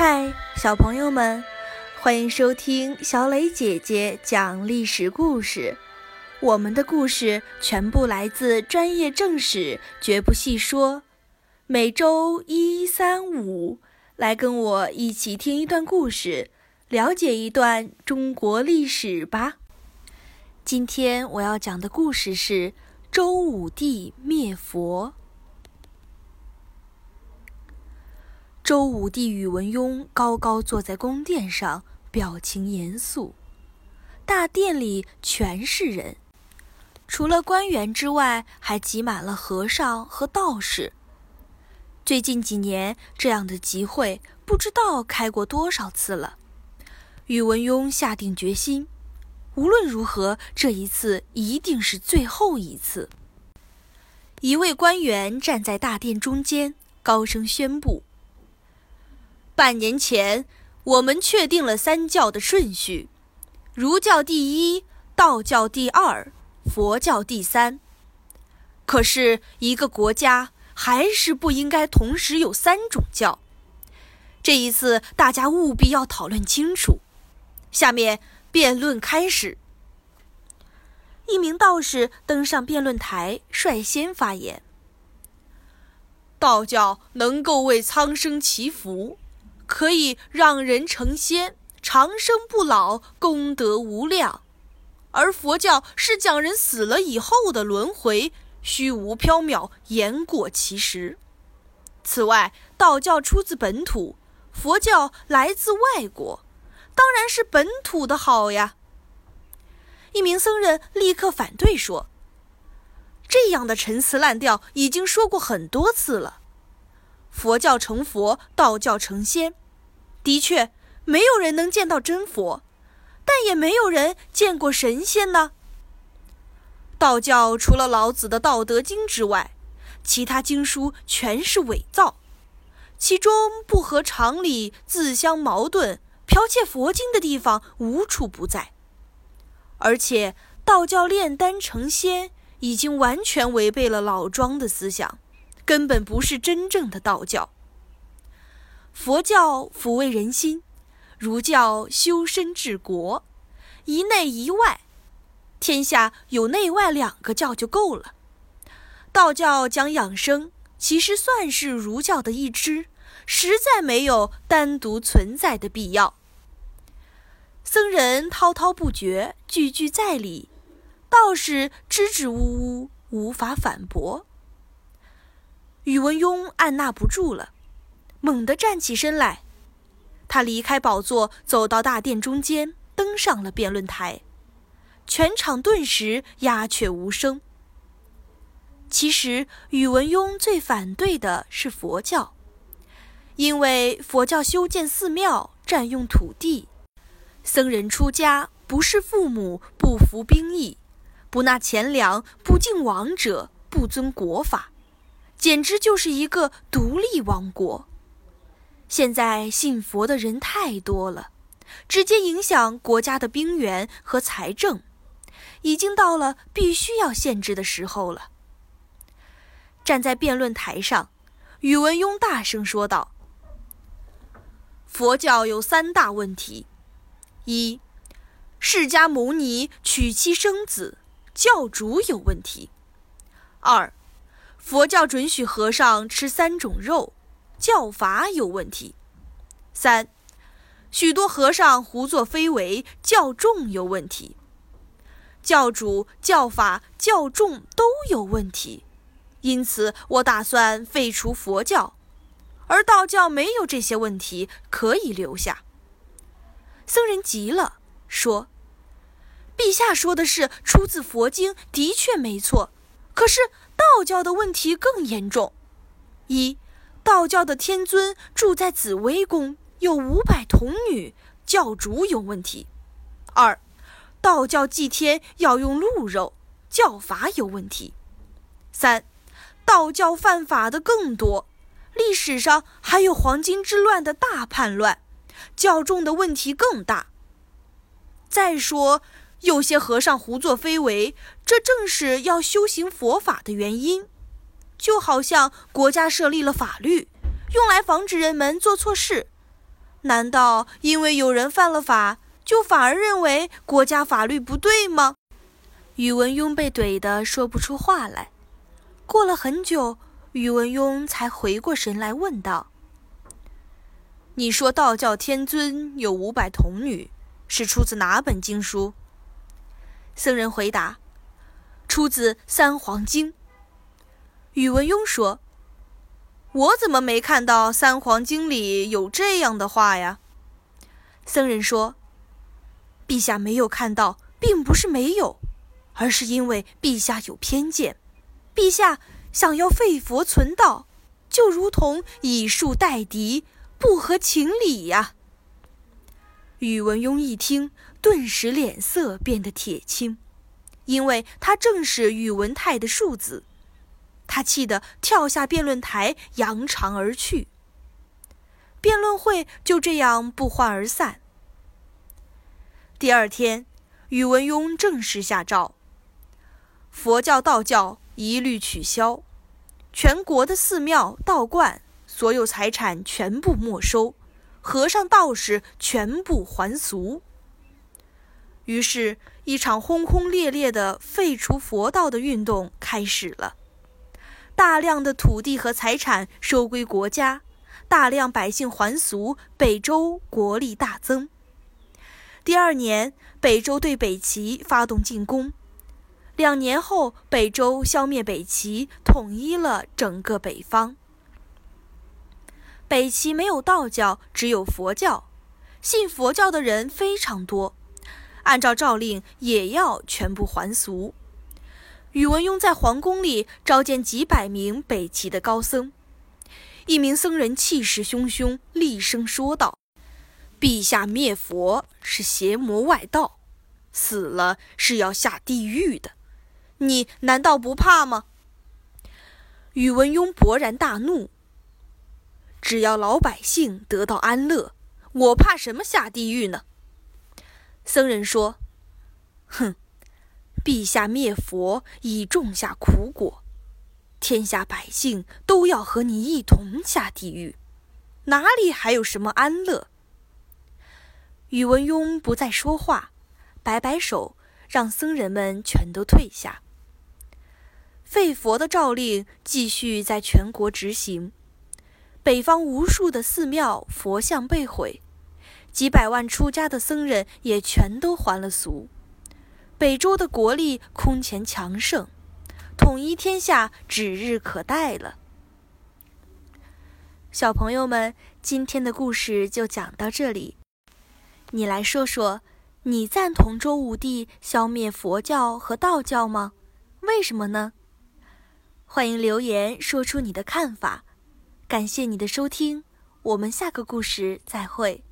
嗨，小朋友们，欢迎收听小磊姐姐讲历史故事。我们的故事全部来自专业正史，绝不细说。每周一、三、五来跟我一起听一段故事，了解一段中国历史吧。今天我要讲的故事是周武帝灭佛。周武帝宇文邕高高坐在宫殿上，表情严肃。大殿里全是人，除了官员之外，还挤满了和尚和道士。最近几年，这样的集会不知道开过多少次了。宇文邕下定决心，无论如何，这一次一定是最后一次。一位官员站在大殿中间，高声宣布。半年前，我们确定了三教的顺序：儒教第一，道教第二，佛教第三。可是，一个国家还是不应该同时有三种教。这一次，大家务必要讨论清楚。下面，辩论开始。一名道士登上辩论台，率先发言：“道教能够为苍生祈福。”可以让人成仙，长生不老，功德无量；而佛教是讲人死了以后的轮回，虚无缥缈，言过其实。此外，道教出自本土，佛教来自外国，当然是本土的好呀。一名僧人立刻反对说：“这样的陈词滥调已经说过很多次了。”佛教成佛，道教成仙，的确没有人能见到真佛，但也没有人见过神仙呢。道教除了老子的《道德经》之外，其他经书全是伪造，其中不合常理、自相矛盾、剽窃佛经的地方无处不在。而且，道教炼丹成仙已经完全违背了老庄的思想。根本不是真正的道教。佛教抚慰人心，儒教修身治国，一内一外，天下有内外两个教就够了。道教讲养生，其实算是儒教的一支，实在没有单独存在的必要。僧人滔滔不绝，句句在理；道士支支吾吾，无法反驳。宇文邕按捺不住了，猛地站起身来。他离开宝座，走到大殿中间，登上了辩论台。全场顿时鸦雀无声。其实，宇文邕最反对的是佛教，因为佛教修建寺庙占用土地，僧人出家不是父母，不服兵役，不纳钱粮，不敬王者，不遵国法。简直就是一个独立王国。现在信佛的人太多了，直接影响国家的兵源和财政，已经到了必须要限制的时候了。站在辩论台上，宇文邕大声说道：“佛教有三大问题：一，释迦牟尼娶妻生子，教主有问题；二，佛教准许和尚吃三种肉，教法有问题。三，许多和尚胡作非为，教众有问题。教主、教法、教众都有问题，因此我打算废除佛教，而道教没有这些问题，可以留下。僧人急了，说：“陛下说的是出自佛经，的确没错，可是……”道教的问题更严重：一，道教的天尊住在紫微宫，有五百童女，教主有问题；二，道教祭天要用鹿肉，教法有问题；三，道教犯法的更多，历史上还有黄巾之乱的大叛乱，教众的问题更大。再说。有些和尚胡作非为，这正是要修行佛法的原因。就好像国家设立了法律，用来防止人们做错事，难道因为有人犯了法，就反而认为国家法律不对吗？宇文邕被怼得说不出话来。过了很久，宇文邕才回过神来，问道：“你说道教天尊有五百童女，是出自哪本经书？”僧人回答：“出自《三皇经》。”宇文邕说。我怎么没看到《三皇经》里有这样的话呀？僧人说：“陛下没有看到，并不是没有，而是因为陛下有偏见。陛下想要废佛存道，就如同以树待敌，不合情理呀。”宇文邕一听，顿时脸色变得铁青，因为他正是宇文泰的庶子。他气得跳下辩论台，扬长而去。辩论会就这样不欢而散。第二天，宇文邕正式下诏：佛教、道教一律取消，全国的寺庙、道观所有财产全部没收，和尚、道士全部还俗。于是，一场轰轰烈烈的废除佛道的运动开始了。大量的土地和财产收归国家，大量百姓还俗，北周国力大增。第二年，北周对北齐发动进攻。两年后，北周消灭北齐，统一了整个北方。北齐没有道教，只有佛教，信佛教的人非常多，按照诏令也要全部还俗。宇文邕在皇宫里召见几百名北齐的高僧，一名僧人气势汹汹，厉声说道：“陛下灭佛是邪魔外道，死了是要下地狱的，你难道不怕吗？”宇文邕勃然大怒：“只要老百姓得到安乐，我怕什么下地狱呢？”僧人说：“哼。”陛下灭佛已种下苦果，天下百姓都要和你一同下地狱，哪里还有什么安乐？宇文邕不再说话，摆摆手，让僧人们全都退下。废佛的诏令继续在全国执行，北方无数的寺庙佛像被毁，几百万出家的僧人也全都还了俗。北周的国力空前强盛，统一天下指日可待了。小朋友们，今天的故事就讲到这里。你来说说，你赞同周武帝消灭佛教和道教吗？为什么呢？欢迎留言说出你的看法。感谢你的收听，我们下个故事再会。